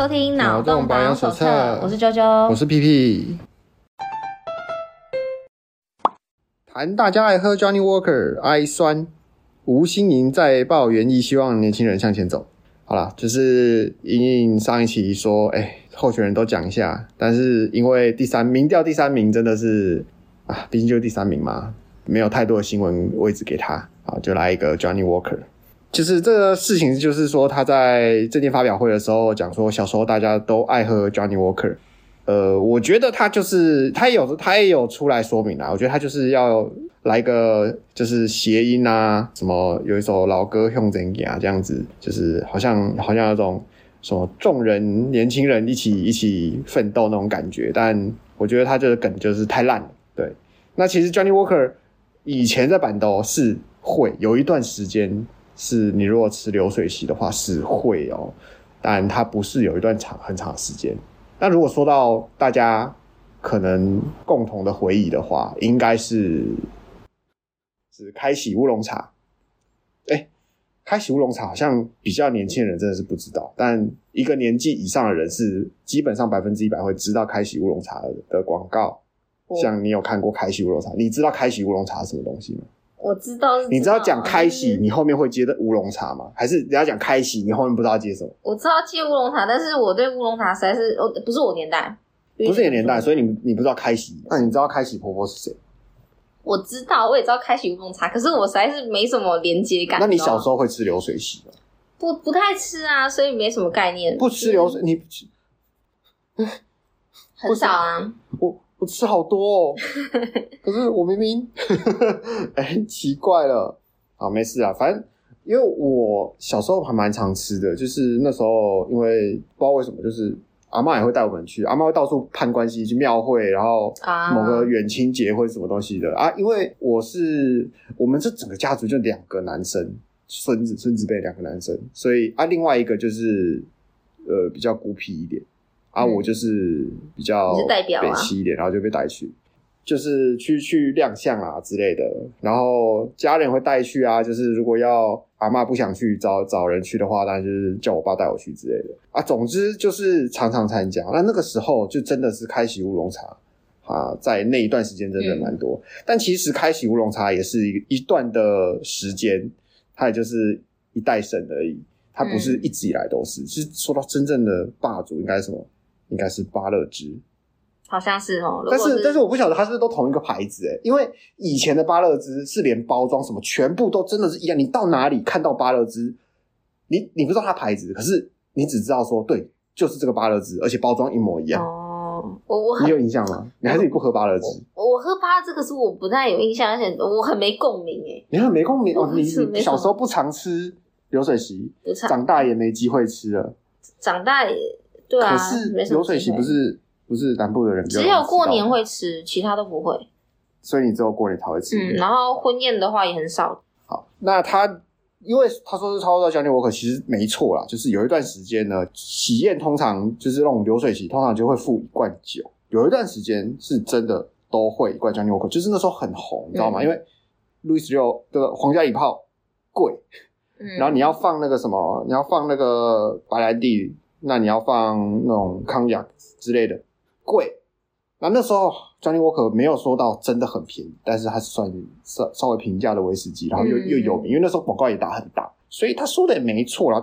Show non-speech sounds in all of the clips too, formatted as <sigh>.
收听脑洞保养手册，我是啾啾，我是屁屁。谈大家爱喝 Johnny Walker，爱酸，吴欣盈在报原意，希望年轻人向前走。好啦，就是莹莹上一期说，哎、欸，候选人都讲一下，但是因为第三民调第三名真的是啊，毕竟就是第三名嘛，没有太多的新闻位置给他，好，就来一个 Johnny Walker。就是这个事情，就是说他在最近发表会的时候讲说，小时候大家都爱喝 Johnny Walker。呃，我觉得他就是他也有他也有出来说明啦。我觉得他就是要来个就是谐音啊，什么有一首老歌用怎样这样子，就是好像好像有种什么众人年轻人一起一起奋斗那种感觉。但我觉得他这个梗就是太烂了。对，那其实 Johnny Walker 以前在板豆是会有一段时间。是你如果吃流水席的话是会哦，但它不是有一段长很长的时间。那如果说到大家可能共同的回忆的话，应该是是开喜乌龙茶。哎，开喜乌龙茶好像比较年轻人真的是不知道，但一个年纪以上的人是基本上百分之一百会知道开喜乌龙茶的广告。像你有看过开喜乌龙茶，你知道开喜乌龙茶是什么东西吗？我知道，知道，你知道讲开喜，你后面会接的乌龙茶吗？还是人家讲开喜，你后面不知道接什么？我知道接乌龙茶，但是我对乌龙茶实在是，哦，不是我年代，不是你年代，所以你你不知道开喜。那你知道开喜婆婆是谁？我知道，我也知道开喜乌龙茶，可是我实在是没什么连接感。那你小时候会吃流水席吗？不，不太吃啊，所以没什么概念。不吃流水，你不吃？很少啊。我。我吃好多哦，<laughs> 可是我明明，<laughs> 哎、欸，奇怪了，啊，没事啊，反正因为我小时候还蛮常吃的，就是那时候因为不知道为什么，就是阿嬷也会带我们去，阿嬷会到处攀关系去庙会，然后某个远亲结婚什么东西的。啊，因为我是我们这整个家族就两个男生，孙子孙子辈两个男生，所以啊，另外一个就是呃比较孤僻一点。啊，我就是比较北七一点，然后就被带去，就是去去亮相啊之类的。然后家人会带去啊，就是如果要阿妈不想去找找人去的话，当然就是叫我爸带我去之类的啊。总之就是常常参加。那那个时候就真的是开启乌龙茶啊，在那一段时间真的蛮多。嗯。但其实开启乌龙茶也是一一段的时间，它也就是一代神而已，它不是一直以来都是。其实说到真正的霸主，应该是什么？应该是芭乐汁，好像是哦。但是但是我不晓得它是不是都同一个牌子诶，因为以前的芭乐汁是连包装什么全部都真的是一样，你到哪里看到芭乐汁，你你不知道它牌子，可是你只知道说对，就是这个芭乐汁，而且包装一模一样。哦，我我你有印象吗？你还是你不喝芭乐汁？我喝芭乐汁，可是我不太有印象，而且我很没共鸣诶。你很没共鸣哦，你你小时候不常吃流水席，长大也没机会吃了，长大也。对啊，可是流水席不是不是南部的人，只有过年会吃，其他都不会。所以你只有过年才会吃。嗯，然后婚宴的话也很少。好，那他因为他说是超市的 Johnny Walker，其实没错啦。就是有一段时间呢，喜宴通常就是那种流水席，通常就会付一罐酒。有一段时间是真的都会一罐 Johnny Walker，就是那时候很红，你知道吗？嗯、因为路易十六的皇家礼炮贵，嗯，然后你要放那个什么，你要放那个白兰地。那你要放那种康雅之类的，贵。那那时候 Johnny Walker 没有说到真的很便宜，但是它是算稍稍微平价的威士忌，然后又、嗯、又有名，因为那时候广告也打很大，所以他说的也没错啦，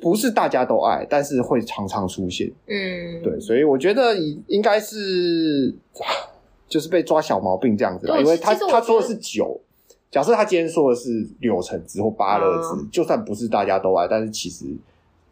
不是大家都爱，但是会常常出现。嗯，对，所以我觉得应该是就是被抓小毛病这样子，因为他他说的是酒，假设他今天说的是柳橙汁或芭乐汁，嗯，就算不是大家都爱，但是其实。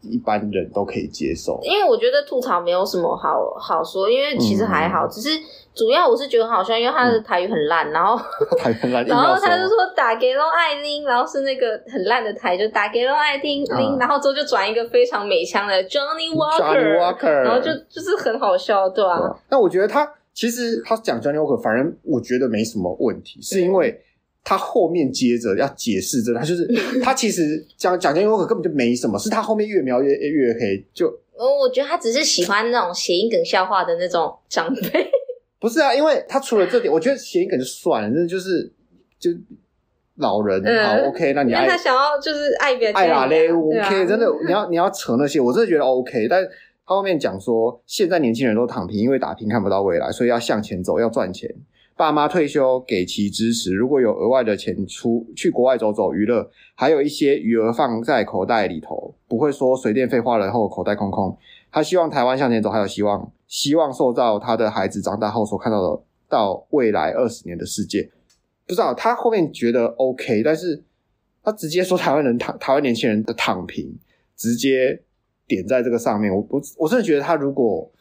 一般人都可以接受，因为我觉得吐槽没有什么好好说，因为其实还好，嗯、只是主要我是觉得很好笑，因为他的台语很烂，然后 <laughs> 台语很烂，然后他就说打给龙爱玲，然后是那个很烂的台，就打给龙爱听听，然后之后就转一个非常美腔的 Johnny Walker，Johnny Walker，然后就就是很好笑，对吧、啊？那我觉得他其实他讲 Johnny Walker，反正我觉得没什么问题，是因为。他后面接着要解释，这他就是 <laughs> 他其实讲讲 Johnny Walker 根本就没什么，是他后面越描越越黑。就哦我觉得他只是喜欢那种谐音梗笑话的那种长辈。不是啊，因为他除了这点，我觉得谐音梗就算了，真的就是就老人、嗯、好 OK，那你爱他想要就是爱别人爱啦嘞，OK，真的你要你要扯那些，我真的觉得 OK，但他后面讲说，现在年轻人都躺平，因为打拼看不到未来，所以要向前走，要赚钱。爸妈退休给其支持，如果有额外的钱出去国外走走娱乐，还有一些余额放在口袋里头，不会说水电费花了后口袋空空。他希望台湾向前走，还有希望，希望塑造他的孩子长大后所看到的到未来二十年的世界。不知道他后面觉得 OK，但是他直接说台湾人躺台湾年轻人的躺平，直接点在这个上面。我我我真的觉得他如果，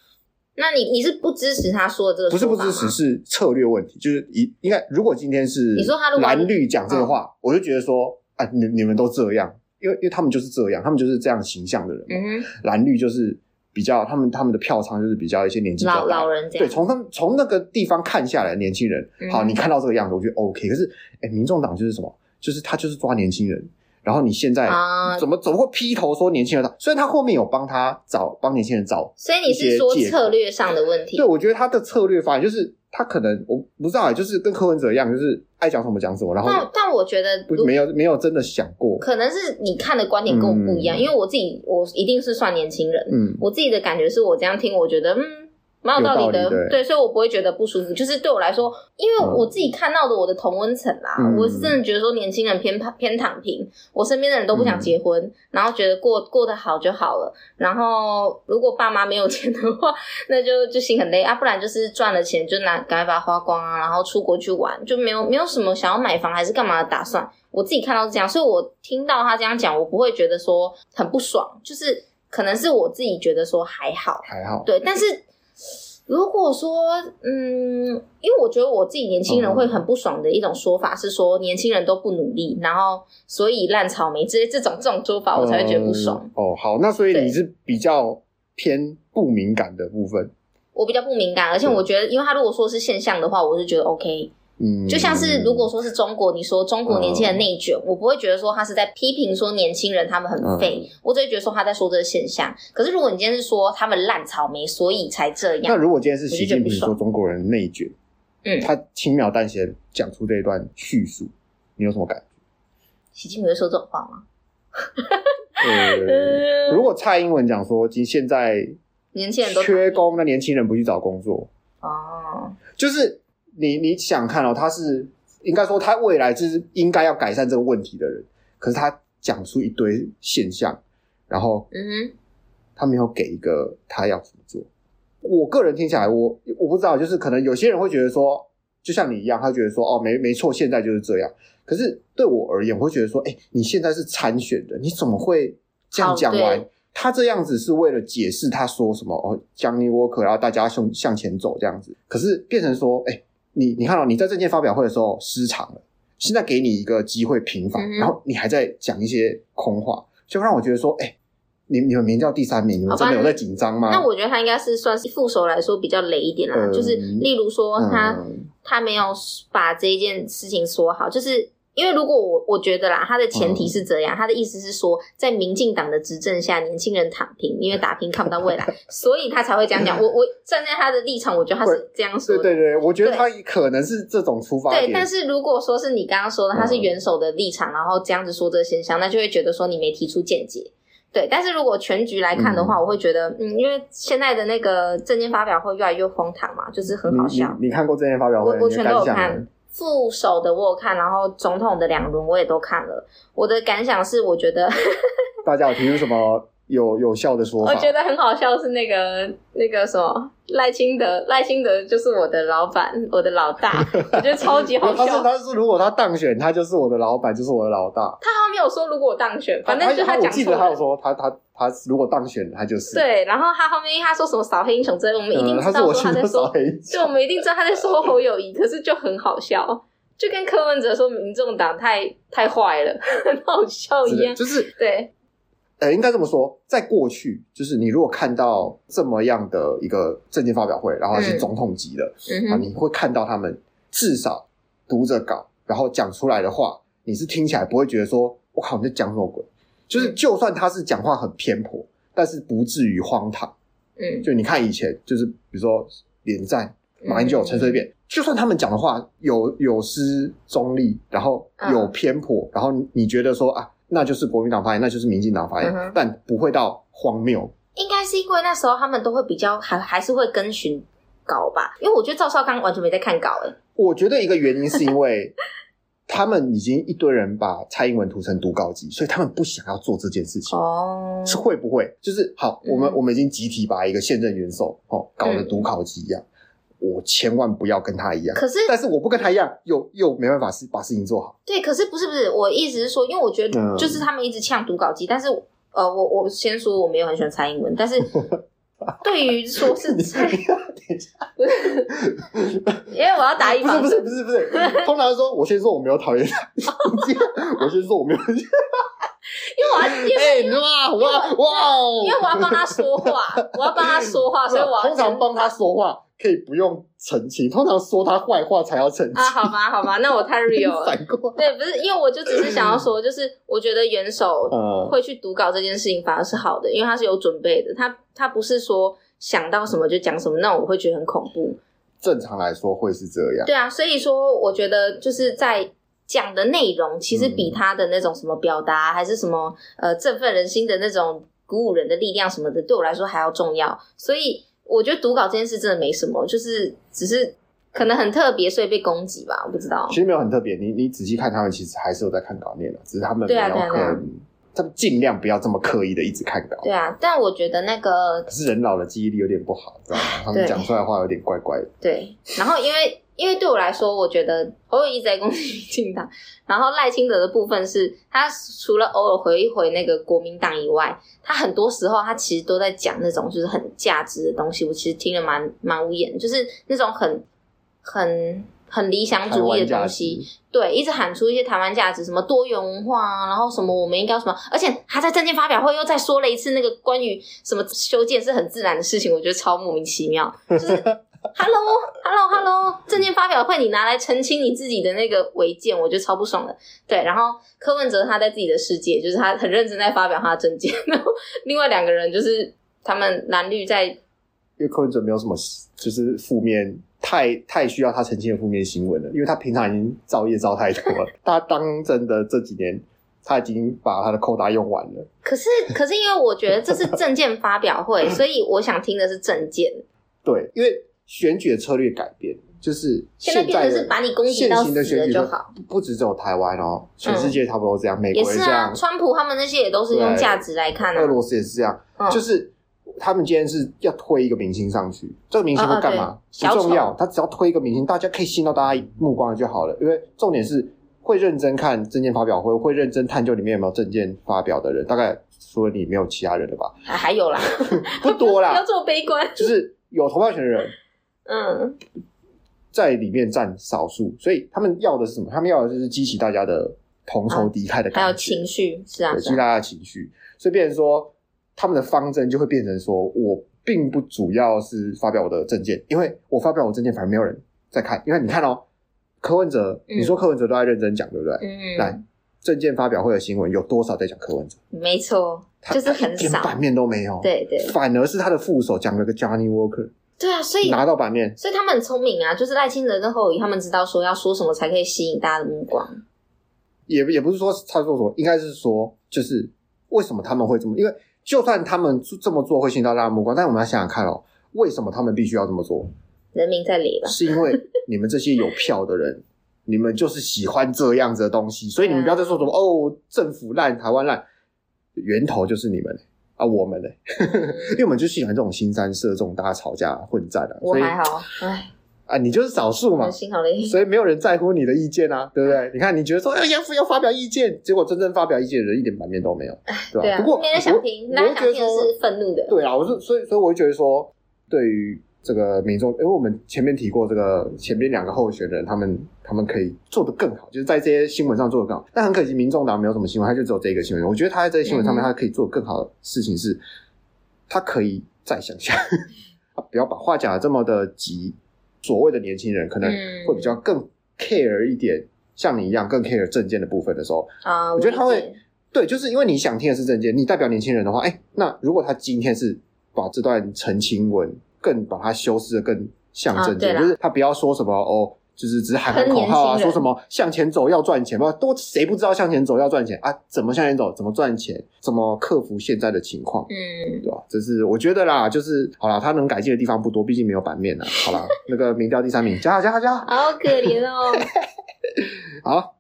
那你你是不支持他说的这个？不是不支持，是策略问题。就是一应该如果今天是你说他蓝绿讲这个话，我就觉得说啊，你你们都这样，因为因为他们就是这样，他们就是这样形象的人嘛。嗯哼，蓝绿就是。比较他们他们的票仓就是比较一些年纪老老人这样，对，从他们从那个地方看下来年轻人，嗯、好，你看到这个样子，我觉得 OK。可是，哎、欸，民众党就是什么？就是他就是抓年轻人，然后你现在怎么、啊、怎么会劈头说年轻人？虽然他后面有帮他找帮年轻人找，所以你是说策略上的问题？对，我觉得他的策略发现就是。他可能我不知道，就是跟柯文哲一样，就是爱讲什么讲什么。然后，但但我觉得没有没有真的想过，可能是你看的观点跟我不一样。嗯、因为我自己，我一定是算年轻人。嗯，我自己的感觉是我这样听，我觉得嗯。蛮有道理的，理对，对，所以我不会觉得不舒服。就是对我来说，因为我自己看到的我的同温层啦，嗯、我是真的觉得说年轻人偏偏躺平，我身边的人都不想结婚，嗯、然后觉得过过得好就好了。然后如果爸妈没有 <laughs> 钱的话，那就就心很累啊。不然就是赚了钱就拿赶快把它花光啊，然后出国去玩，就没有没有什么想要买房还是干嘛的打算。我自己看到是这样，所以我听到他这样讲，我不会觉得说很不爽，就是可能是我自己觉得说还好，还好，对，但是。如果说，嗯，因为我觉得我自己年轻人会很不爽的一种说法是说，年轻人都不努力，然后所以烂草莓之类这种这种说法，我才会觉得不爽。嗯、哦，好，那所以你是比较偏不敏感的部分。我比较不敏感，而且我觉得，因为他如果说是现象的话，我是觉得 OK。嗯，就像是如果说是中国，你说中国年轻人内卷，嗯、我不会觉得说他是在批评说年轻人他们很废，嗯、我只会觉得说他在说这个现象。可是如果你今天是说他们烂草莓，所以才这样，那如果今天是习近平说中国人内卷，嗯，他轻描淡写讲出这一段叙述，你有什么感觉？习近平会说这种话吗？呃，<laughs> 如果蔡英文讲说，其实现在年轻人都缺工，那年轻人不去找工作哦，就是。你你想看哦，他是应该说他未来就是应该要改善这个问题的人，可是他讲出一堆现象，然后嗯哼，他没有给一个他要怎么做。我个人听起来，我我不知道，就是可能有些人会觉得说，就像你一样，他觉得说哦，没没错，现在就是这样。可是对我而言，我会觉得说，哎，你现在是参选的，你怎么会这样讲完？他这样子是为了解释他说什么哦，Johnny Walker，然后大家向向前走这样子，可是变成说，哎。你你看到、哦、你在证件发表会的时候失常了，现在给你一个机会平反，嗯、然后你还在讲一些空话，就让我觉得说，哎、欸，你你们名叫第三名，你们真的有在紧张吗？那我觉得他应该是算是副手来说比较雷一点啦，嗯、就是例如说他、嗯、他没有把这一件事情说好，就是。因为如果我我觉得啦，他的前提是这样，嗯、他的意思是说，在民进党的执政下，年轻人躺平，因为打拼看不到未来，<laughs> 所以他才会这样讲。我我站在他的立场，我觉得他是这样说的。对对对，我觉得他可能是这种出发点。对，但是如果说是你刚刚说的，他是元首的立场，嗯、然后这样子说这个现象，那就会觉得说你没提出见解。对，但是如果全局来看的话，嗯、我会觉得，嗯，因为现在的那个政见发表会越来越荒唐嘛，就是很好笑。你，你看过政见发表会？我我全都有看。副手的我有看，然后总统的两轮我也都看了。我的感想是，我觉得 <laughs> 大家有听什么有有效的说法？我觉得很好笑，是那个那个什么赖清德，赖清德就是我的老板，我的老大，<laughs> 我觉得超级好笑。他是他是如果他当选，他就是我的老板，就是我的老大。他好像没有说如果我当选，反正就他讲。我记得他有说他他他如果当选，他就是对。然后他后面他说什么扫黑英雄之类，我们一定知道说他在说，就我们一定知道他在说侯友谊，可是就很好笑，就跟柯文哲说民众党太太坏了，很好笑一样。就是对。呃，应该这么说，在过去，就是你如果看到这么样的一个政见发表会，然后是总统级的，嗯、啊，你会看到他们至少读着稿，然后讲出来的话，你是听起来不会觉得说，我靠，你在讲什么鬼？就是就算他是讲话很偏颇，但是不至于荒唐。嗯，就你看以前，就是比如说连战、马英九、陈水扁，就算他们讲的话有有失中立，然后有偏颇，然后你觉得说啊。那就是国民党发言，那就是民进党发言，嗯、哼但不会到荒谬应该是因为那时候他们都会比较还还是会跟循稿吧，因为我觉得赵少康完全没在看稿诶。我觉得一个原因是因为他们已经一堆人把蔡英文涂成读稿机，所以他们不想要做这件事情。哦，是会不会就是好？我们、嗯、我们已经集体把一个现任元首哦搞得读稿机一样。嗯我千万不要跟他一样，可是，但是我不跟他一样，又又没办法事把事情做好。对，可是不是不是，我意思是说，因为我觉得就是他们一直呛读稿机，但是呃，我我先说我没有很喜欢蔡英文，但是 <laughs> 对于说是蔡，等一下，不是，因为我要打一，不是不是不是不是，通常说，我先说我没有讨厌他，我先说我没有，因为我要，<laughs> 哎哇哇哇哦，因为我要帮他说话，我要帮他说话，所以我要通常帮他。说话。可以不用澄清，通常说他坏话才要澄清啊。好吧，好吧，那我太 <laughs> real 了。反过，对，不是因为我就只是想要说，就是我觉得元首会去读稿这件事情反而是好的，因为他是有准备的，他他不是说想到什么就讲什么，那我会觉得很恐怖。正常来说会是这样。对啊，所以说我觉得就是在讲的内容，其实比他的那种什么表达，还是什么呃振奋人心的那种鼓舞人的力量什么的，对我来说还要重要。所以。我觉得读稿这件事真的没什么，就是只是可能很特别，所以被攻击吧，我不知道。其实没有很特别，你你仔细看他们，其实还是有在看稿念的，只是他们没有很，他们尽量不要这么刻意的一直看稿。对啊，但我觉得那个可是人老了记忆力有点不好，知道吗？他们讲出来的话有点怪怪的。对，然后因为。因为对我来说，我觉得侯友宜一直在攻击民进党，<laughs> 然后赖清德的部分是他除了偶尔回一回那个国民党以外，他很多时候他其实都在讲那种就是很价值的东西。我其实听了蛮蛮无言，就是那种很很很理想主义的东西，对，一直喊出一些台湾价值，什么多元文化啊，然后什么我们应该什么，而且他在政见发表会又再说了一次那个关于什么修建是很自然的事情，我觉得超莫名其妙，就是。Hello，Hello，Hello！政见发表会，你拿来澄清你自己的那个违建，我觉得超不爽的。对，然后柯文哲他在自己的世界，就是他很认真在发表他的证件。然后另外两个人就是他们蓝绿在，因为柯文哲没有什么就是负面太太需要他澄清的负面新闻了，因为他平常已经造业造太多了。他当真的这几年，他已经把他的扣打用完了。可是，可是因为我觉得这是证件发表会，所以我想听的是证件。对，因为。选举的策略改变，就是现在变成是把你攻击到死了就好。不只只有台湾哦，全世界差不多这样。美国也是这样，川普他们那些也都是用价值来看的。俄罗斯也是这样，就是他们今天是要推一个明星上去，这个明星会干嘛？不重要，他只要推一个明星，大家可以吸引到大家目光就好了。因为重点是会认真看证件发表会，会认真探究里面有没有证件发表的人。大概除了你，没有其他人了吧？还有啦，<laughs> 不多啦，<laughs> 不要这么悲观。就是有投票权的人。嗯，在里面占少数，所以他们要的是什么？他们要的就是激起大家的同仇敌忾的感觉，还有情绪，是啊，激起大家的情绪。所以变成说，他们的方针就会变成说，我并不主要是发表我的政见，因为我发表我政见，反而没有人在看。因为你看哦，柯文哲，你说柯文哲都在认真讲，对不对？嗯，来，证件发表会的新闻有多少在讲柯文哲？没错，就是很少，连版面都没有。对对，反而是他的副手讲了个 Johnny Walker。对啊，所以拿到版面，所以他们很聪明啊。就是赖清德跟侯友宜，他们知道说要说什么才可以吸引大家的目光。也也不是说他说什么，应该是说，就是为什么他们会这么？因为就算他们这么做会吸引到大家的目光，但我们要想想看哦，为什么他们必须要这么做？人民在理吧？是因为 <laughs> 你们这些有票的人，你们就是喜欢这样子的东西，所以你们不要再说什么、嗯、哦，政府烂，台湾烂，源头就是你们。啊，我们呢？因为我们就喜欢这种新三色，这种大家吵架混战的。我还好，哎，啊，你就是少数嘛，幸好嘞。所以没有人在乎你的意见啊，对不对？你看，你觉得说要要发表意见，结果真正发表意见的人一点版面都没有，对吧？不过没人想听，大家想听是愤怒的。对啊，我是所以所以我就觉得说，对于。这个民众，因为我们前面提过，这个前面两个候选人，他们他们可以做得更好，就是在这些新闻上做得更好。但很可惜，民众党没有什么新闻，他就只有这个新闻。我觉得他在这些新闻上面，他可以做更好的事情是，他可以再想想，<laughs> 不要把话讲的这么的急。所谓的年轻人可能会比较更 care 一点，像你一样更 care 证件的部分的时候啊，我觉得他会对，就是因为你想听的是证件，你代表年轻人的话，哎，那如果他今天是把这段澄清文。更把它修饰的更象征性，啊、就是他不要说什么哦，就是只是喊喊口号啊，说什么向前走要赚钱，不都谁不知道向前走要赚钱啊？怎么向前走？怎么赚钱？怎么克服现在的情况？嗯，对吧？这是我觉得啦，就是好啦，他能改进的地方不多，毕竟没有版面啊。好啦，那个民调第三名，加加加，好可怜哦。<laughs> 好，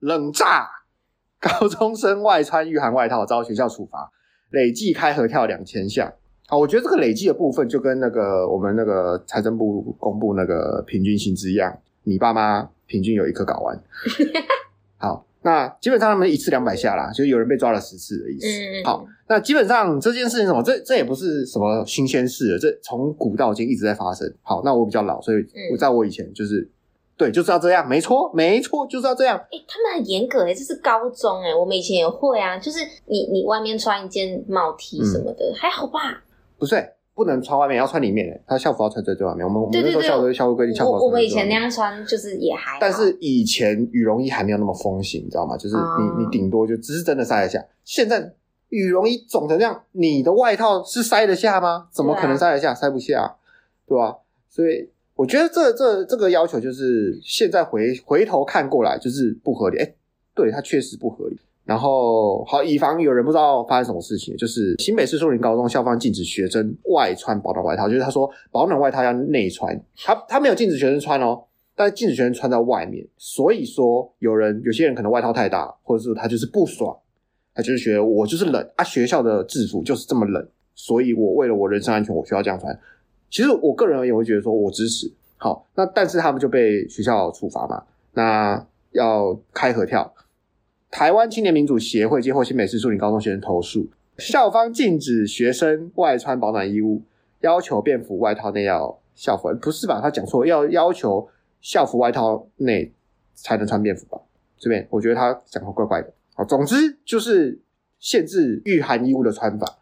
冷炸高中生外穿御寒外套遭学校处罚，累计开合跳两千下。啊，我觉得这个累计的部分就跟那个我们那个财政部公布那个平均薪资一样，你爸妈平均有一颗睾丸。<laughs> 好，那基本上他们一次两百下啦，就有人被抓了十次的意思。好，那基本上这件事情什么，这这也不是什么新鲜事了，这从古到今一直在发生。好，那我比较老，所以我在我以前就是。对，就是要这样，没错，没错，就是要这样。哎、欸，他们很严格哎，这是高中哎，我们以前也会啊，就是你你外面穿一件帽 T 什么的，嗯、还好吧？不是，不能穿外面，要穿里面哎，他校服要穿在最外面。我们我们那时候校服校服规定，校服我们以前那样穿就是也还好。但是以前羽绒衣还没有那么风行，你知道吗？就是你、嗯、你顶多就只是真的塞得下。现在羽绒衣肿成这样，你的外套是塞得下吗？怎么可能塞得下？啊、塞不下，对吧？所以。我觉得这这这个要求就是现在回回头看过来就是不合理，哎，对，它确实不合理。然后好，以防有人不知道发生什么事情，就是新北市树林高中校方禁止学生外穿保暖外套，就是他说保暖外套要内穿，他他没有禁止学生穿哦，但是禁止学生穿在外面。所以说有人有些人可能外套太大，或者是他就是不爽，他就是觉得我就是冷啊，学校的制服就是这么冷，所以我为了我人身安全，我需要这样穿。其实我个人也会觉得说，我支持。好，那但是他们就被学校处罚嘛。那要开合跳。台湾青年民主协会接获新北市树林高中学生投诉，校方禁止学生外穿保暖衣物，要求便服外套内要校服。不是吧？他讲错，要要求校服外套内才能穿便服吧？这边我觉得他讲的怪怪的。好，总之就是限制御寒衣物的穿法。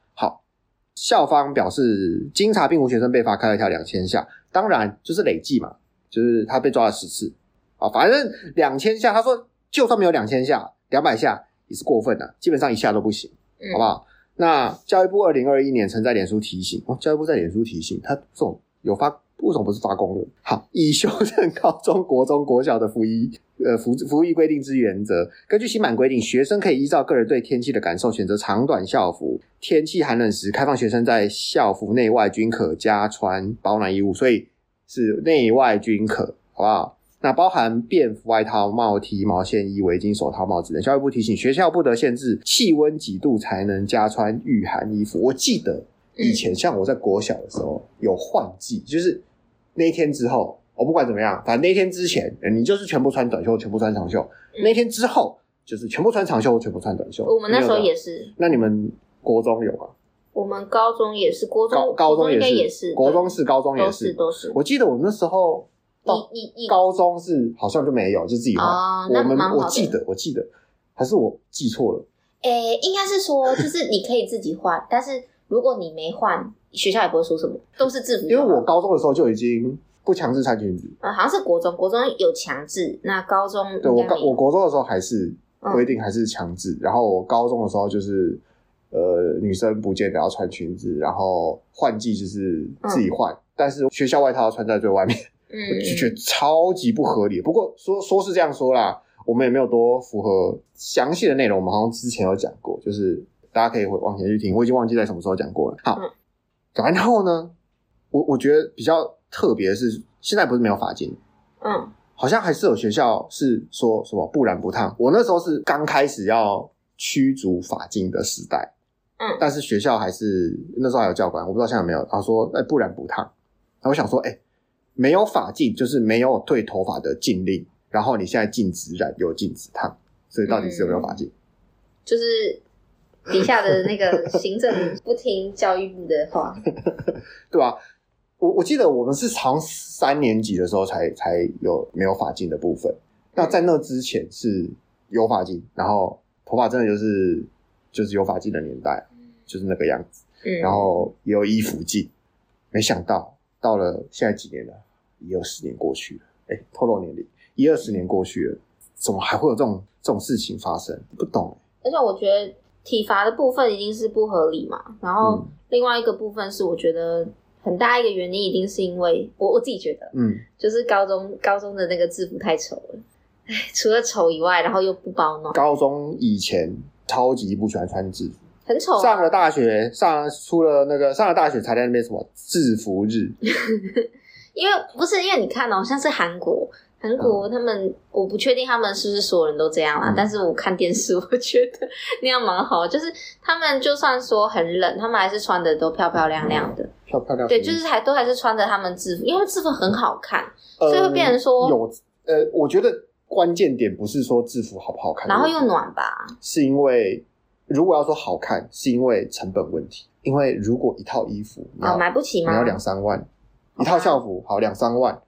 校方表示，经查并无学生被罚开了一条两千下，当然就是累计嘛，就是他被抓了十次啊，反正两千下，他说就算没有两千下，两百下也是过分的，基本上一下都不行，好不好？嗯、那教育部二零二一年曾在脸书提醒，哦，教育部在脸书提醒他这种有发。为什么不是发公文？好，以修正高中国中国小的服役 <laughs> 呃服服役规定之原则，根据新版规定，学生可以依照个人对天气的感受选择长短校服。天气寒冷时，开放学生在校服内外均可加穿保暖衣物，所以是内外均可，好不好？那包含便服外套、帽 T、毛线衣、围巾、手套、帽子等。教育部提醒，学校不得限制气温几度才能加穿御寒衣服。我记得以前像我在国小的时候有换季，就是。那一天之后，我不管怎么样，反正那天之前，你就是全部穿短袖，全部穿长袖。嗯、那天之后，就是全部穿长袖，全部穿短袖。我们那时候也是。那你们国中有吗？我们高中也是，国中高中也是，也是国中是，高中也是，都是。我记得我那时候到高中是好像就没有，就自己换。哦、我们我记得，我记得，还是我记错了？诶、欸，应该是说，就是你可以自己换，但是如果你没换。学校也不会说什么，都是制服。因为我高中的时候就已经不强制穿裙子。啊、嗯，好像是国中，国中有强制。那高中对我高我国中的时候还是规定还是强制，嗯、然后我高中的时候就是呃女生不见得要穿裙子，然后换季就是自己换，嗯、但是学校外套要穿在最外面，嗯，我就觉得超级不合理。不过说说是这样说啦，我们也没有多符合详细的内容，我们好像之前有讲过，就是大家可以往前去听，我已经忘记在什么时候讲过了。好。嗯然后呢，我我觉得比较特别的是，现在不是没有发禁，嗯，好像还是有学校是说什么不染不烫。我那时候是刚开始要驱逐发禁的时代，嗯，但是学校还是那时候还有教官，我不知道现在有没有。他说，哎，不染不烫。那我想说，哎，没有法禁就是没有对头发的禁令，然后你现在禁止染又禁止烫，所以到底是有没有法禁？嗯，就是。底下的那个行政不听教育部的话，<laughs> 对吧、啊？我我记得我们是从三年级的时候才才有没有发禁的部分。那在那之前是有发禁，然后头发真的就是就是有发禁的年代，就是那个样子。嗯，然后也有衣服禁。没想到到了现在几年了，一二十年过去了，哎、欸，透露年龄，一二十年过去了，怎么还会有这种这种事情发生？不懂、欸。而且我觉得。体罚的部分一定是不合理嘛，然后另外一个部分是我觉得很很大一个原因一定是因为我我自己觉得，嗯，就是高中高中的那个制服太丑了，哎，除了丑以外，然后又不包暖。高中以前超级不喜欢穿制服，很丑啊。上了大学，上出了那个上了大学才在那边什么制服日，<laughs> 因为不是因为你看哦，像是韩国。韩国他们，我不确定他们是不是所有人都这样啦。嗯、但是我看电视，我觉得那样蛮好。就是他们就算说很冷，他们还是穿的都漂漂亮亮的，漂漂亮。对，就是还都还是穿着他们制服，因为制服很好看，呃、所以会变成说有呃，我觉得关键点不是说制服好不好看，然后又暖吧，是因为如果要说好看，是因为成本问题。因为如果一套衣服啊、哦、买不起吗？你要两三万，一套校服好两三万。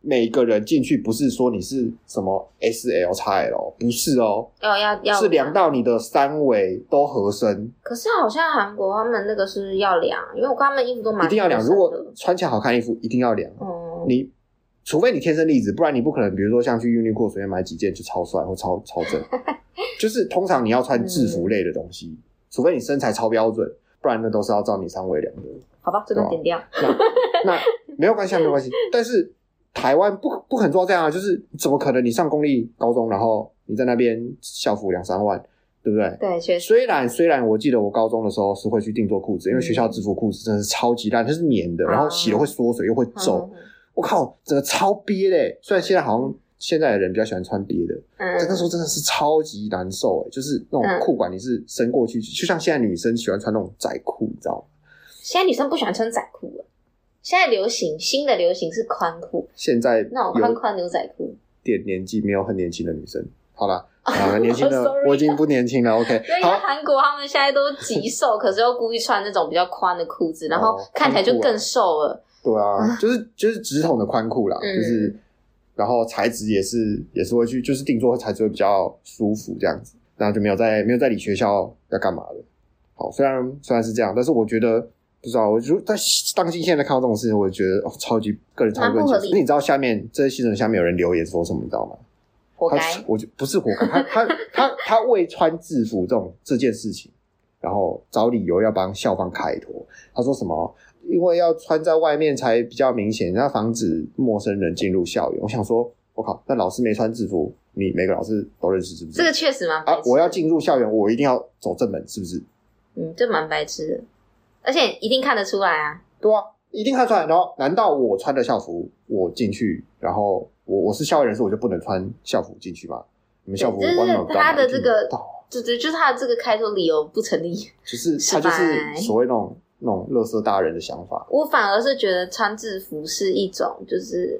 每个人进去不是说你是什么 S L X L，不是哦，要要要是量到你的三围都合身。可是好像韩国他们那个是要量，因为我看他们衣服都蛮一定要量。如果穿起来好看衣服一定要量。嗯，你除非你天生丽质，不然你不可能，比如说像去 Uniqlo 随便买几件就超帅或超超正。<laughs> 就是通常你要穿制服类的东西，嗯、除非你身材超标准，不然那都是要照你三围量的。好吧，这个剪掉。那那没有关系，没有关系。但是。台湾不不肯做这样啊，就是怎么可能？你上公立高中，然后你在那边校服两三万，对不对？对，确实。虽然虽然我记得我高中的时候是会去定做裤子，因为学校制服裤子真的是超级烂，它是棉的，然后洗了会缩水又会皱。嗯、我靠，整个超憋的。虽然现在好像现在的人比较喜欢穿憋的，嗯，但那时候真的是超级难受诶，就是那种裤管你是伸过去，就像现在女生喜欢穿那种窄裤，你知道吗？现在女生不喜欢穿窄裤了。现在流行新的流行是宽裤，现在那种宽宽牛仔裤。点年纪没有很年轻的女生，<laughs> 好了，啊，年轻的我已经不年轻了。<laughs> OK，因为韩国他们现在都极瘦，<laughs> 可是又故意穿那种比较宽的裤子，然后看起来就更瘦了。对啊，就是就是直筒的宽裤啦，就是然后材质也是也是会去，就是定做材质会比较舒服这样子，然后就没有在没有在理学校要干嘛的。好，虽然虽然是这样，但是我觉得。不知道，我就在当今现在看到这种事情，我就觉得哦，超级个人超级不合理。那你知道下面这些新闻下面有人留言说什么？你知道吗？活该。我就不是活该，他他他 <laughs> 他为穿制服这种这件事情，然后找理由要帮校方开脱。他说什么？因为要穿在外面才比较明显，要防止陌生人进入校园。我想说，我靠，那老师没穿制服，你每个老师都认识是不是？这个确实蛮啊！我要进入校园，我一定要走正门，是不是？嗯，这蛮白痴的。而且一定看得出来啊！对啊，一定看得出来。然后，难道我穿的校服我进去，然后我我是校外人士，我就不能穿校服进去吗？你们校服他的这个，就就就是他的这个开脱理由不成立。就是 <laughs> 他就是所谓那种那种乐色大人的想法。我反而是觉得穿制服是一种，就是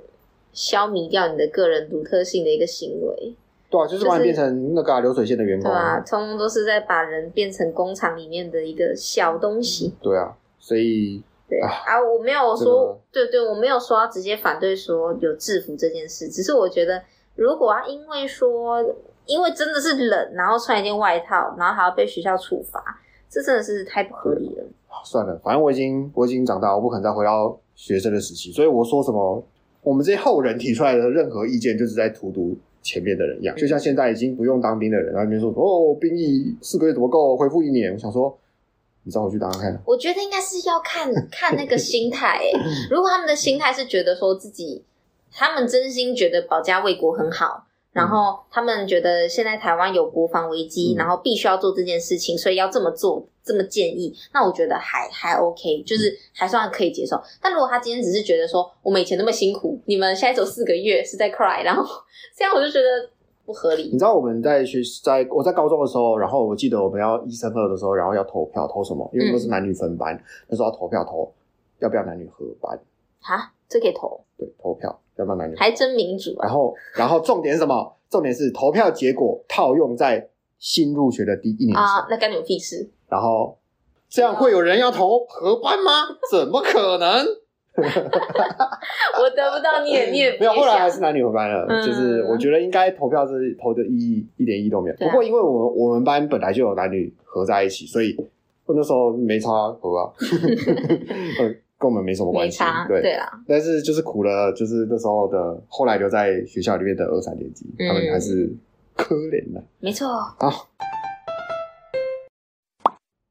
消弭掉你的个人独特性的一个行为。对啊，就是把你变成那个、啊、流水线的员工。对啊，通通都是在把人变成工厂里面的一个小东西。对啊，所以对啊，啊，我没有说，这个、对对，我没有说要直接反对说有制服这件事，只是我觉得，如果要因为说，因为真的是冷，然后穿一件外套，然后还要被学校处罚，这真的是太不合理了。算了，反正我已经我已经长大，我不可能再回到学生的时期，所以我说什么，我们这些后人提出来的任何意见，就是在荼毒。前面的人一样，就像现在已经不用当兵的人，然后那边说哦，兵役四个月怎么够？恢复一年，我想说，你找我去当当看。我觉得应该是要看 <laughs> 看那个心态，诶如果他们的心态是觉得说自己，他们真心觉得保家卫国很好。然后他们觉得现在台湾有国防危机，嗯、然后必须要做这件事情，所以要这么做，这么建议。那我觉得还还 OK，就是还算可以接受。嗯、但如果他今天只是觉得说，我们以前那么辛苦，你们现在走四个月是在 cry，然后 <laughs> 这样我就觉得不合理。你知道我们在学，在我在高中的时候，然后我记得我们要一升二的时候，然后要投票投什么？因为都是男女分班，嗯、那时候要投票投要不要男女合班？哈，这可以投？对，投票。要不要男女还真民主啊！然后，然后重点是什么？重点是投票结果套用在新入学的第一年啊，那干你屁事！然后这样会有人要投合班吗？<laughs> 怎么可能？我得不到你也你也 <laughs> 没有，后来还是男女合班了。嗯、就是我觉得应该投票是投的意义一点意义都没有。不过因为我们我们班本来就有男女合在一起，所以我那时候没差合啊。<laughs> 跟我们没什么关系，对对啊。但是就是苦了，就是那时候的后来留在学校里面的二三年级，嗯、他们还是可怜的。没错。好，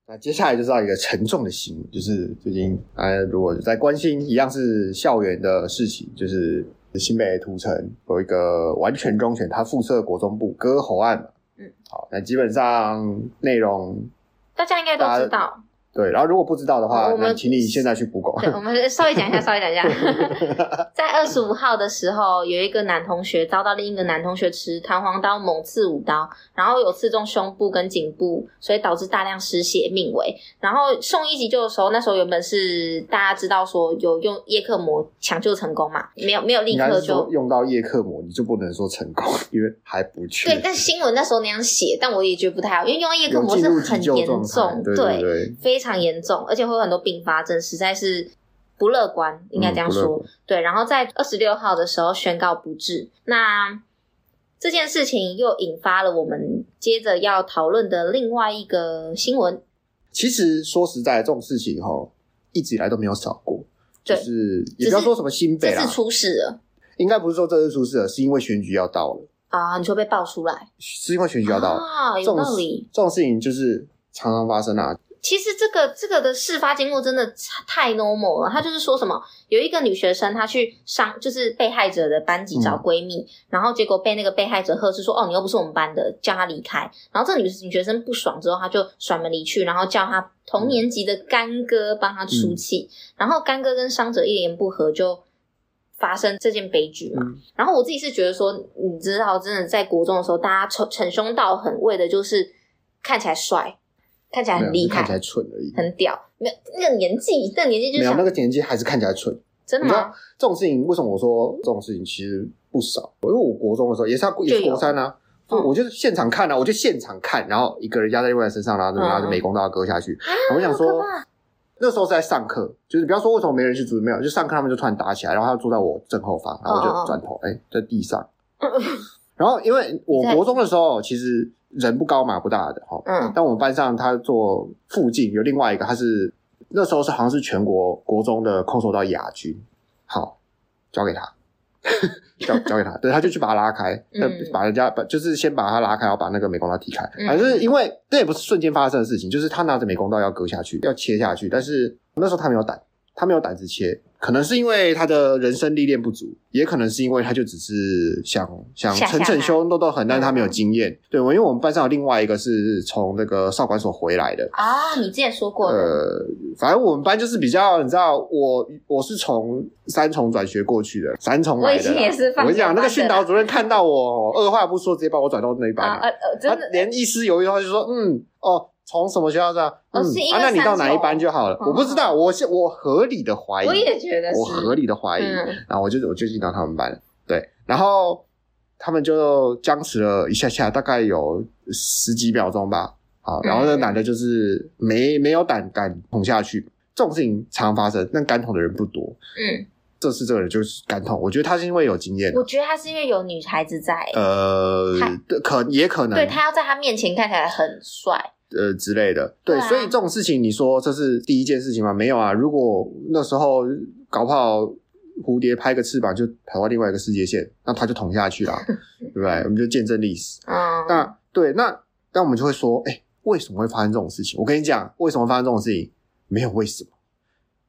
那接下来就是到一个沉重的新闻，就是最近大家如果在关心一样是校园的事情，就是新北土城有一个完全中选，他附设国中部割喉案嘛。嗯，好，那基本上内容大家应该都知道。对，然后如果不知道的话，我们请你现在去 Google。对，我们 <laughs> 稍微讲一下，稍微讲一下。在二十五号的时候，有一个男同学遭到另一个男同学持弹簧刀猛刺五刀，然后有刺中胸部跟颈部，所以导致大量失血，命危。然后送医急救的时候，那时候原本是大家知道说有用叶克膜抢救成功嘛，没有没有立刻就用到叶克膜，你就不能说成功，<laughs> 因为还不确。对，但新闻那时候那样写，但我也觉得不太好，因为用到叶克膜是很严重，对对对，非常。非常严重，而且会有很多并发症，实在是不乐观，应该这样说。嗯、对，然后在二十六号的时候宣告不治。那这件事情又引发了我们接着要讨论的另外一个新闻。其实说实在，这种事情哈，一直以来都没有少过。就是也不要说什么新北啦，这次出事了。应该不是说这次出事了，是因为选举要到了啊！你说被爆出来，是因为选举要到了啊？有道理。这种事情就是常常发生啊。其实这个这个的事发经过真的太 normal 了。他就是说什么，有一个女学生，她去上就是被害者的班级找闺蜜，嗯、然后结果被那个被害者呵斥说：“哦，你又不是我们班的，叫她离开。”然后这女女学生不爽之后，她就甩门离去，然后叫她同年级的干哥帮她出气。嗯、然后干哥跟伤者一言不合，就发生这件悲剧嘛。嗯、然后我自己是觉得说，你知道，真的在国中的时候，大家逞逞凶道狠，为的就是看起来帅。看起来很厉害，看起来蠢而已，很屌。没有那个年纪，那个年纪就没有那个年纪，还是看起来蠢。真的吗？你知道这种事情为什么我说这种事情其实不少？因为我国中的时候也是也是国三啊，就我就是现场看啊，我就现场看，然后一个人压在另外人身上，然后拿着美工刀割下去。我想说，那时候是在上课，就是不要说为什么没人去阻止，没有，就上课他们就突然打起来，然后他坐在我正后方，然后我就转头，哎，在地上。<laughs> 然后因为我国中的时候其实。人不高马不大的哈，嗯，但我们班上他坐附近有另外一个，他是那时候是好像是全国国中的空手道亚军，好，交给他，交交给他，对，他就去把他拉开，嗯，把人家把就是先把他拉开，然后把那个美工刀踢开，反正因为这也不是瞬间发生的事情，就是他拿着美工刀要割下去，要切下去，但是那时候他没有胆，他没有胆子切。可能是因为他的人生历练不足，也可能是因为他就只是想想逞逞凶、斗斗狠，但是他没有经验。嗯、对，我因为我们班上有另外一个是从那个少管所回来的啊，你之前说过的。呃，反正我们班就是比较，你知道，我我是从三重转学过去的，三重来的。我以前也是。我跟你讲，那个训导主任看到我，二话不说，直接把我转到那一班。啊，呃，真的。他连一丝犹豫的话就说，嗯，哦。从什么学校这样？嗯，啊，那你到哪一班就好了。我不知道，我是我合理的怀疑，我也觉得是，我合理的怀疑。然后我就我就进到他们班了，对，然后他们就僵持了一下下，大概有十几秒钟吧。好，然后那个男的就是没没有胆敢捅下去。这种事情常发生，但敢捅的人不多。嗯，这次这个人就是敢捅，我觉得他是因为有经验。我觉得他是因为有女孩子在。呃，可也可能，对，他要在他面前看起来很帅。呃之类的，对，所以这种事情，你说这是第一件事情吗？没有啊。如果那时候搞不好蝴蝶拍个翅膀就跑到另外一个世界线，那他就捅下去了，<laughs> 对不对？我们就见证历史。嗯，那对，那那我们就会说，哎，为什么会发生这种事情？我跟你讲，为什么发生这种事情？没有为什么，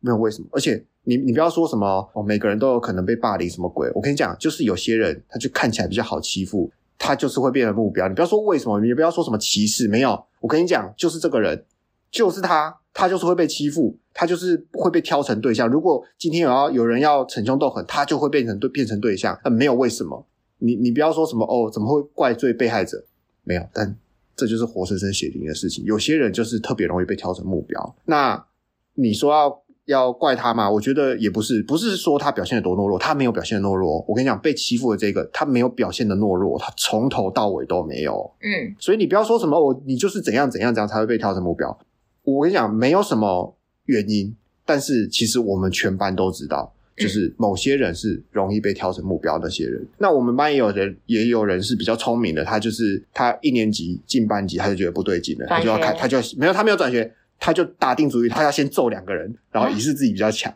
没有为什么。而且你你不要说什么哦，每个人都有可能被霸凌什么鬼。我跟你讲，就是有些人他就看起来比较好欺负。他就是会变成目标，你不要说为什么，你不要说什么歧视，没有，我跟你讲，就是这个人，就是他，他就是会被欺负，他就是会被挑成对象。如果今天有要有人要逞凶斗狠，他就会变成对变成对象，呃，没有为什么，你你不要说什么哦，怎么会怪罪被害者？没有，但这就是活生生血淋的事情。有些人就是特别容易被挑成目标，那你说要。要怪他吗？我觉得也不是，不是说他表现的多懦弱，他没有表现的懦弱。我跟你讲，被欺负的这个，他没有表现的懦弱，他从头到尾都没有。嗯，所以你不要说什么我，你就是怎样怎样怎样才会被挑成目标。我跟你讲，没有什么原因，但是其实我们全班都知道，就是某些人是容易被挑成目标的那些人。那我们班也有人，也有人是比较聪明的，他就是他一年级进班级，他就觉得不对劲了，他就要看，他就要没有，他没有转学。他就打定主意，他要先揍两个人，然后以示自己比较强。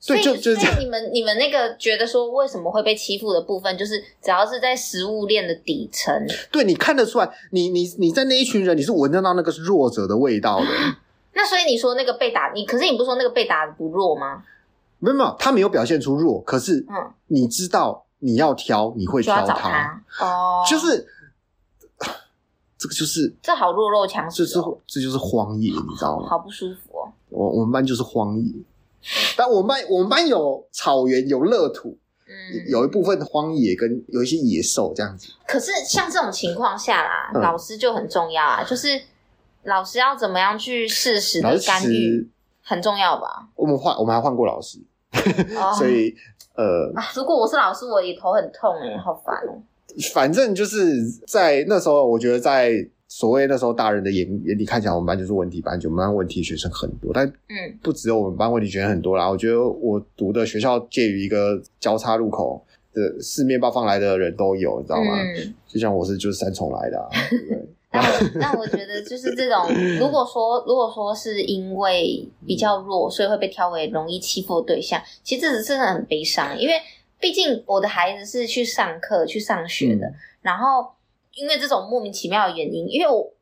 所以就就这样。你们你们那个觉得说为什么会被欺负的部分，就是只要是在食物链的底层，对，你看得出来，你你你在那一群人，你是闻得到那个是弱者的味道的。<laughs> 那所以你说那个被打，你可是你不是说那个被打的不弱吗？没有没有，他没有表现出弱，可是嗯，你知道你要挑，你会挑他哦，就是这个就是这好弱肉强食，这是这就是荒野，你知道吗？好不舒服哦。我我们班就是荒野，但我们班我们班有草原有乐土，嗯，有一部分荒野跟有一些野兽这样子。可是像这种情况下啦，嗯、老师就很重要啊，就是老师要怎么样去适时的干预，很重要吧？我们换我们还换过老师。<laughs> 所以，呃，啊如果我是老师，我也头很痛哎，好烦哦。反正就是在那时候，我觉得在所谓那时候大人的眼眼里看起来，我们班就是问题班，就我们班问题学生很多。但嗯，不只有我们班问题学生很多啦。我觉得我读的学校介于一个交叉路口的四面八方来的人都有，你知道吗？嗯、就像我是就是三重来的、啊，对不对？但我但我觉得就是这种，如果说如果说是因为比较弱，所以会被挑为容易欺负的对象，其实这是真的很悲伤。因为毕竟我的孩子是去上课去上学的，嗯、然后因为这种莫名其妙的原因，因为我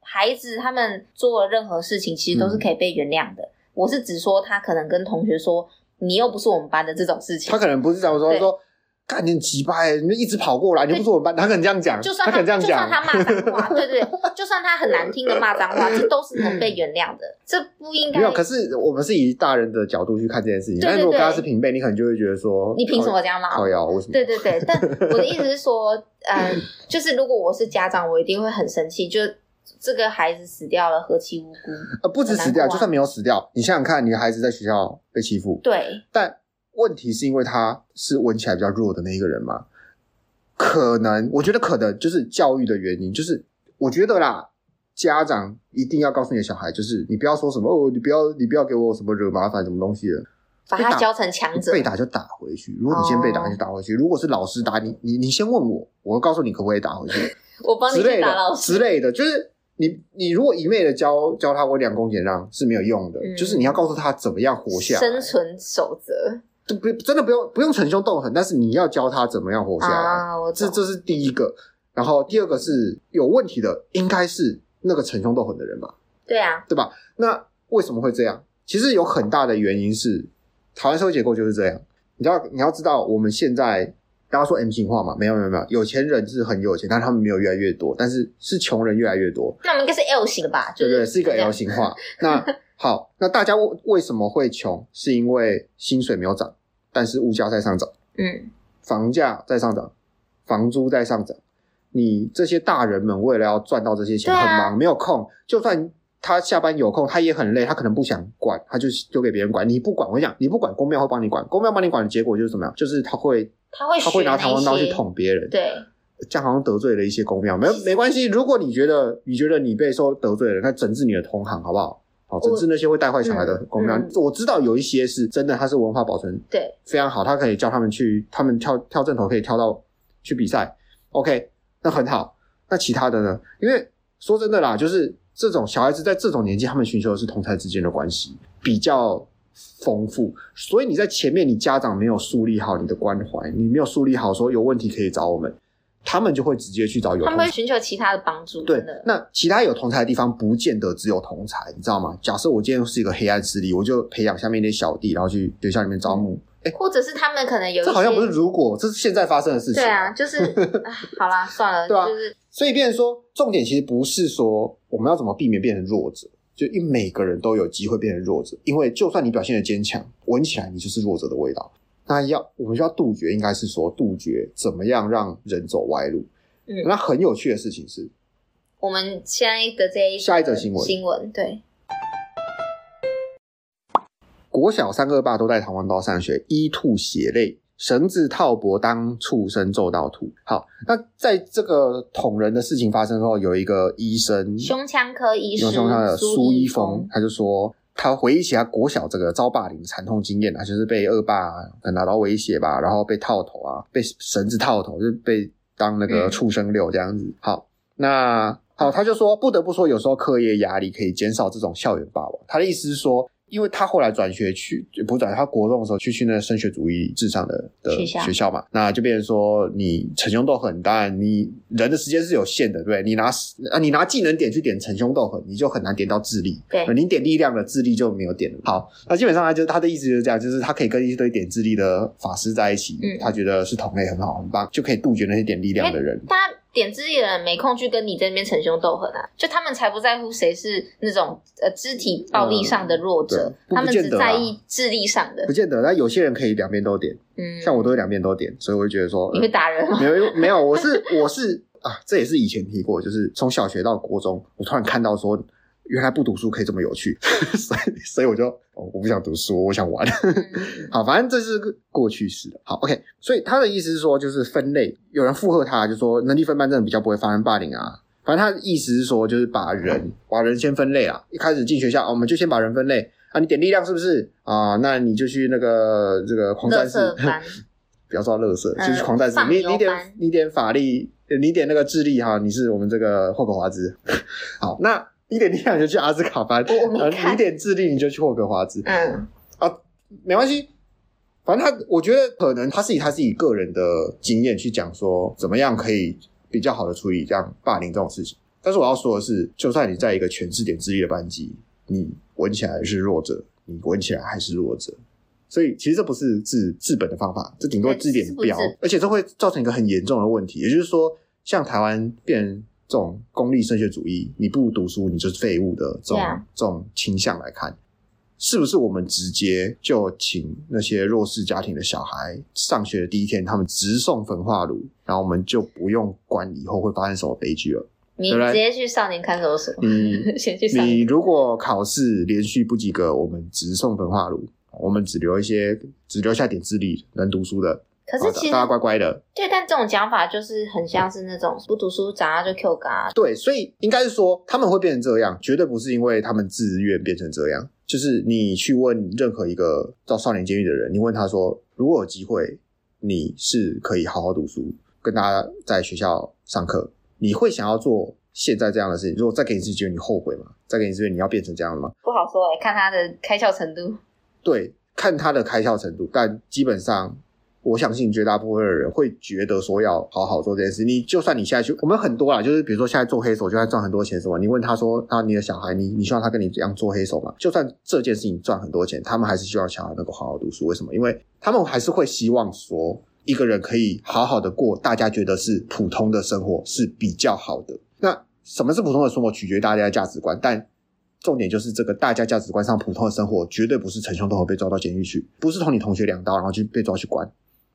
孩子他们做了任何事情，其实都是可以被原谅的。嗯、我是只说他可能跟同学说，你又不是我们班的这种事情，他可能不是这样说，他说。干你鸡巴，你们一直跑过来，你不是我们班，他可能这样讲，就算他，这样讲，就算他骂脏话，对对，<laughs> 就算他很难听的骂脏话，这都是能被原谅的，<laughs> 这不应该。没有，可是我们是以大人的角度去看这件事情。对对对，但如果他是平辈，你可能就会觉得说，你凭什么这样骂？哎呀，为什么？对对对，<laughs> 但我的意思是说，嗯，就是如果我是家长，我一定会很生气，就这个孩子死掉了，何其无辜。呃，不止死掉，就算没有死掉，你想想看，你的孩子在学校被欺负，对，但问题是因为他是闻起来比较弱的那一个人嘛。可能，我觉得可能就是教育的原因，就是我觉得啦，家长一定要告诉你的小孩，就是你不要说什么哦，你不要你不要给我什么惹麻烦什么东西的，把他教成强者，被打就打回去。如果你先被打，你就打回去。如果是老师打你，你你先问我，我会告诉你可不可以打回去。<laughs> 我帮你去打老师之类的，就是你你如果一味的教教他我两公俭让是没有用的，嗯、就是你要告诉他怎么样活下来，生存守则。就不真的不用不用逞凶斗狠，但是你要教他怎么样活下来。啊、这这是第一个，然后第二个是有问题的，应该是那个逞凶斗狠的人吧？对啊，对吧？那为什么会这样？其实有很大的原因是台湾社会结构就是这样。你知道你要知道，我们现在大家说 M 型化嘛？没有没有没有，有钱人是很有钱，但是他们没有越来越多，但是是穷人越来越多。那我们应该是 L 型的吧？就是、对对，是一个 L 型化。那好，那大家为为什么会穷？是因为薪水没有涨，但是物价在上涨。嗯，房价在上涨，房租在上涨。你这些大人们为了要赚到这些钱，很忙，啊、没有空。就算他下班有空，他也很累，他可能不想管，他就丢给别人管。你不管，我跟你讲，你不管，公庙会帮你管。公庙帮你管的结果就是怎么样？就是他会，他会，他会拿弹簧刀去捅别人。对，这样好像得罪了一些公庙。没没关系，如果你觉得你觉得你被说得罪了，那整治你的同行好不好？好，整治那些会带坏小孩的公庙。嗯嗯、我知道有一些是真的，他是文化保存对非常好，他可以叫他们去，他们跳跳正头可以跳到去比赛。OK，那很好。那其他的呢？因为说真的啦，就是这种小孩子在这种年纪，他们寻求的是同侪之间的关系比较丰富，所以你在前面，你家长没有树立好你的关怀，你没有树立好说有问题可以找我们。他们就会直接去找有，他们会寻求其他的帮助。对，那其他有同才的地方，不见得只有同才，你知道吗？假设我今天是一个黑暗势力，我就培养下面那些小弟，然后去学校里面招募。哎，或者是他们可能有这好像不是如果，这是现在发生的事情。对啊，就是 <laughs> 好啦，算了，对啊，就是所以变成说，重点其实不是说我们要怎么避免变成弱者，就因为每个人都有机会变成弱者，因为就算你表现的坚强，闻起来你就是弱者的味道。那要我们需要杜绝，应该是说杜绝怎么样让人走歪路。嗯，那很有趣的事情是，我们现在的这一下一则新闻，新闻对，国小三恶霸都带螳螂刀上学，一吐血泪，绳子套脖当畜生揍到吐。好，那在这个捅人的事情发生之后，有一个医生，胸腔科医生，胸腔的苏一峰，他就说，他回忆起他国小这个遭霸凌惨痛经验啊，就是被恶霸拿到威胁吧，然后被套头啊，被绳子套头，就被。当那个畜生六这样子，嗯、好，那好，他就说，不得不说，有时候课业压力可以减少这种校园霸王。他的意思是说，因为他后来转学去，不转，他国中的时候去去那个升学主义至上的的学校，嘛，那就变成说你逞凶斗狠，当然你人的时间是有限的，对？你拿啊，你拿技能点去点逞凶斗狠，你就很难点到智力，对，你点力量的智力就没有点了。好，那基本上他就他的意思就是这样，就是他可以跟一堆点智力的法师在一起，嗯，他觉得是同类很好很棒，就可以杜绝那些点力量的人。他点智力的人没空去跟你在那边逞凶斗狠啊，就他们才不在乎谁是那种呃肢体暴力上的弱者，嗯、他们只在意智力上的。不见得，那有些人可以两边都点，嗯，像我都是两边都点，所以我就觉得说，你会打人吗？没有没有，我是我是啊，这也是以前提过，就是从小学到国中，我突然看到说。原来不读书可以这么有趣，<laughs> 所以所以我就哦，我不想读书，我想玩。<laughs> 好，反正这是个过去式了。好，OK。所以他的意思是说，就是分类，有人附和他，就说能力分班真的比较不会发生霸凌啊。反正他的意思是说，就是把人把人先分类啊。一开始进学校，我们就先把人分类啊。你点力量是不是啊？那你就去那个这个狂战士，<laughs> 不要说乐色，就是狂战士。你你点你点法力，你点那个智力哈，你是我们这个霍格华兹。好，那。你点力量就去阿兹卡班，呃，你点智力你就去霍格华兹。嗯，啊，没关系，反正他，我觉得可能他是以他自己个人的经验去讲说，怎么样可以比较好的处理这样霸凌这种事情。但是我要说的是，就算你在一个全智点智力的班级，你闻起来是弱者，你闻起来还是弱者。所以其实这不是治治本的方法，这顶多治点标，而且这会造成一个很严重的问题，也就是说，像台湾变。这种功利升学主义，你不读书你就是废物的这种 Yeah. 这种倾向来看，是不是我们直接就请那些弱势家庭的小孩上学的第一天，他们直送焚化炉，然后我们就不用管以后会发生什么悲剧了？你直接去少年看守所，你 <laughs> 先去。你如果考试连续不及格，我们直送焚化炉，我们只留一些，只留下点智力能读书的。可是其实大家乖乖的，对，但这种讲法就是很像是那种不读书长大就 Q 嘎。对，所以应该是说他们会变成这样，绝对不是因为他们自愿变成这样。就是你去问任何一个到少年监狱的人，你问他说，如果有机会，你是可以好好读书，跟大家在学校上课，你会想要做现在这样的事情？如果再给你一次机会，你后悔吗？再给你一次机会，你要变成这样吗？不好说诶，看他的开窍程度。对，看他的开窍程度，但基本上。我相信绝大部分的人会觉得说要好好做这件事。你就算你现在去，我们很多啦，就是比如说现在做黑手，就算赚很多钱什么，你问他说，啊你的小孩，你你希望他跟你这样做黑手吗？就算这件事情赚很多钱，他们还是希望小孩能够好好读书。为什么？因为他们还是会希望说，一个人可以好好的过大家觉得是普通的生活是比较好的。那什么是普通的生活，取决于大家的价值观，但重点就是这个大家价值观上普通的生活，绝对不是逞凶斗狠被抓到监狱去，不是捅你同学两刀然后就被抓去关。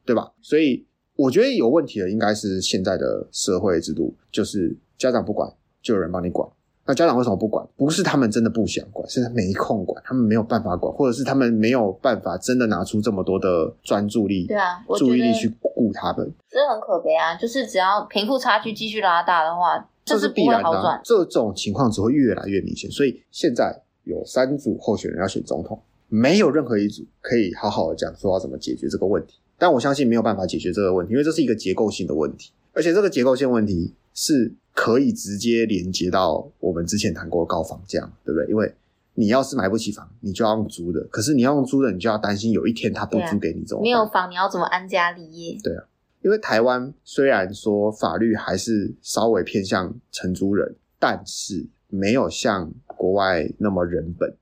对吧？所以我觉得有问题的应该是现在的社会制度，就是家长不管，就有人帮你管。那家长为什么不管？不是他们真的不想管，是他没空管，他们没有办法管，或者是他们没有办法真的拿出这么多的专注力，对啊，注意力去顾他们。这很可悲啊！就是只要贫富差距继续拉大的话，这是必然的。这种情况只会越来越明显。所以现在有三组候选人要选总统，没有任何一组可以好好的讲说要怎么解决这个问题。但我相信没有办法解决这个问题，因为这是一个结构性的问题，而且这个结构性问题是可以直接连接到我们之前谈过的高房价，对不对？因为你要是买不起房，你就要用租的，可是你要用租的，你就要担心有一天他不租给你，怎么办？没有房，你要怎么安家立业？对啊，因为台湾虽然说法律还是稍微偏向承租人，但是没有像国外那么人本，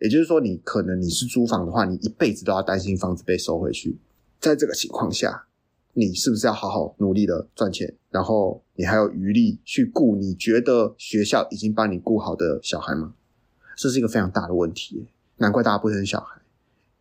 也就是说，你可能你是租房的话，你一辈子都要担心房子被收回去。在这个情况下，你是不是要好好努力的赚钱？然后你还有余力去顾你觉得学校已经帮你顾好的小孩吗？这是一个非常大的问题，难怪大家不生小孩。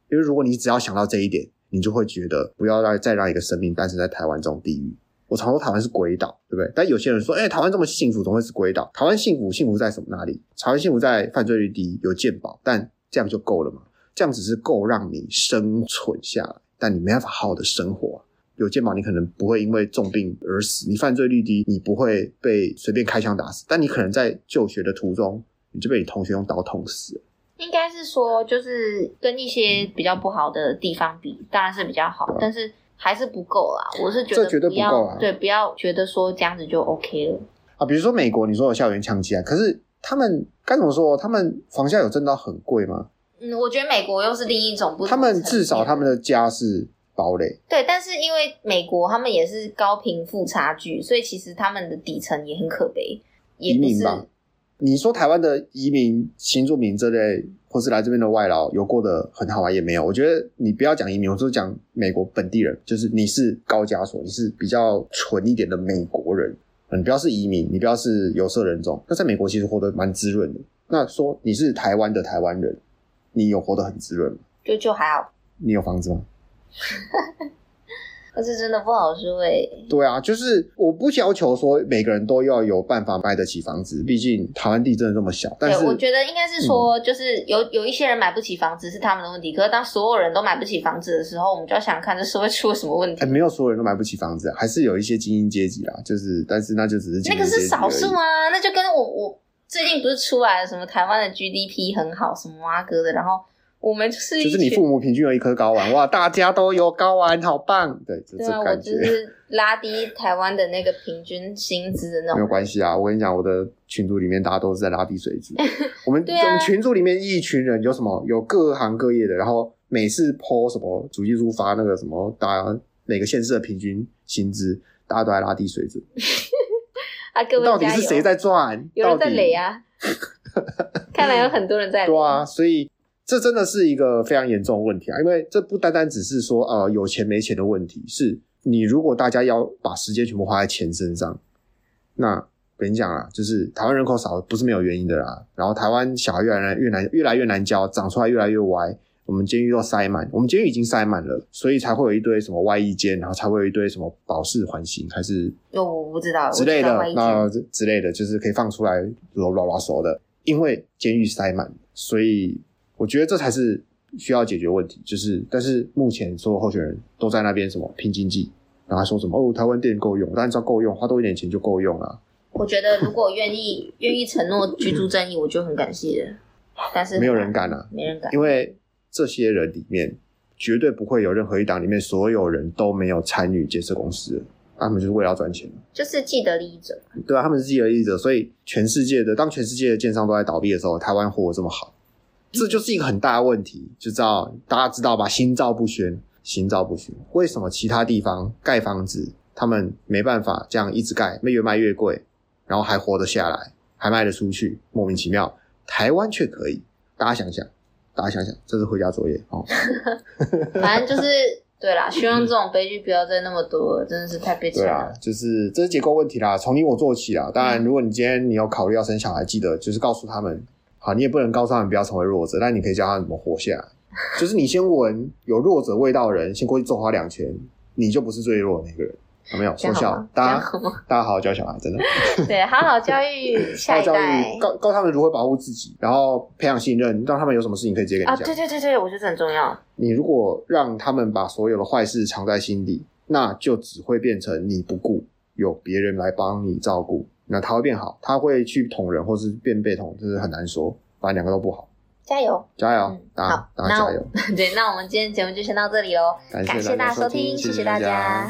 因为如果你只要想到这一点，你就会觉得不要让再让一个生命诞生在台湾这种地狱。我常说台湾是鬼岛，对不对？但有些人说，哎，台湾这么幸福，怎么会是鬼岛？台湾幸福，幸福在什么哪里？台湾幸福在犯罪率低，有健保，但这样就够了吗？这样只是够让你生存下来。但你没办法好好的生活，有健保你可能不会因为重病而死，你犯罪率低，你不会被随便开枪打死，但你可能在就学的途中，你就被你同学用刀捅死了。应该是说，就是跟一些比较不好的地方比，当然是比较好，嗯、但是还是不够啦。我是觉得这绝对不够啊，对，不要觉得说这样子就 OK 了啊。比如说美国，你说有校园枪击啊，可是他们该怎么说？他们房价有挣到很贵吗？嗯，我觉得美国又是另一种不同。他们至少他们的家是堡垒。对，但是因为美国他们也是高贫富差距，所以其实他们的底层也很可悲。移民吧？你说台湾的移民、新住民这类，或是来这边的外劳，有过得很好啊？也没有。我觉得你不要讲移民，我说讲美国本地人，就是你是高加索，你是比较纯一点的美国人。你不要是移民，你不要是有色人种，那在美国其实活得蛮滋润的。那说你是台湾的台湾人。你有活得很滋润吗？就就还好。你有房子吗？<laughs> 可是真的不好说哎、欸。对啊，就是我不要求说每个人都要有办法买得起房子，毕竟台湾地真的这么小。但是对，我觉得应该是说，就是有、嗯、有一些人买不起房子是他们的问题。可是当所有人都买不起房子的时候，我们就要想看这社会出了什么问题。哎、欸，没有所有人都买不起房子，还是有一些精英阶级啦。就是，但是那就只是那个是少数啊。那就跟我我。最近不是出来了什么台湾的 GDP 很好，什么挖哥的，然后我们就是就是你父母平均有一颗睾丸，哇，大家都有睾丸，好棒，对，就这感觉。对啊，我就是拉低台湾的那个平均薪资的那种。没有关系啊，我跟你讲，我的群组里面大家都是在拉低水准。<laughs> 我们对、啊、我们群组里面一群人有什么？有各行各业的，然后每次 po 什么主计处发那个什么，大家每个县市的平均薪资，大家都在拉低水准。<laughs> 啊，各位到底是谁在赚？有人在累啊！<laughs> 看来有很多人在累。对啊，所以这真的是一个非常严重的问题啊！因为这不单单只是说呃有钱没钱的问题，是你如果大家要把时间全部花在钱身上，那跟你讲啊，就是台湾人口少不是没有原因的啦。然后台湾小孩越来越难，越来越难教，长出来越来越歪。我们监狱都塞满，我们监狱已经塞满了，所以才会有一堆什么外衣监，然后才会有一堆什么保释缓刑，还是哦，我不知道之类的，那之类的，就是可以放出来啰啰啰嗦的。因为监狱塞满，所以我觉得这才是需要解决问题。就是，但是目前所有候选人都在那边什么拼经济，然后还说什么哦，台湾电够用，但是够用，花多一点钱就够用了。我觉得如果愿意愿意承诺居住正义，我就很感谢。但是没有人敢啊，没人敢，因为。这些人里面绝对不会有任何一档里面所有人都没有参与建设公司，他们就是为了要赚钱，就是既得利益者。对啊，他们是既得利益者，所以全世界的当全世界的建商都在倒闭的时候，台湾活得这么好，这就是一个很大的问题。就知道大家知道吧？心照不宣，心照不宣。为什么其他地方盖房子，他们没办法这样一直盖，越卖越贵，然后还活得下来，还卖得出去，莫名其妙，台湾却可以？大家想想。大家想想，这是回家作业哦。<laughs> 反正就是对啦，<laughs> 希望这种悲剧不要再那么多，真的是太悲惨了。对啊，就是这是结构问题啦，从你我做起啦。当然，如果你今天你有考虑要生小孩，记得就是告诉他们，好，你也不能告诉他们不要成为弱者，但你可以教他们怎么活下来。<laughs> 就是你先闻有弱者味道的人，先过去揍他两拳，你就不是最弱的那个人。有没有说笑？大家大家好好教小孩，真的。<laughs> 对，好好教育 <laughs> 下一代，教育告告他们如何保护自己，然后培养信任，让他们有什么事情可以直接跟你讲。啊，对对对对，我觉得这很重要。你如果让他们把所有的坏事藏在心里，那就只会变成你不顾，有别人来帮你照顾，那他会变好，他会去捅人，或是变被捅，就是很难说。反正两个都不好。加油，加油，好，加油。<laughs> 对，那我们今天节目就先到这里喽，感谢大家收听，谢谢大家。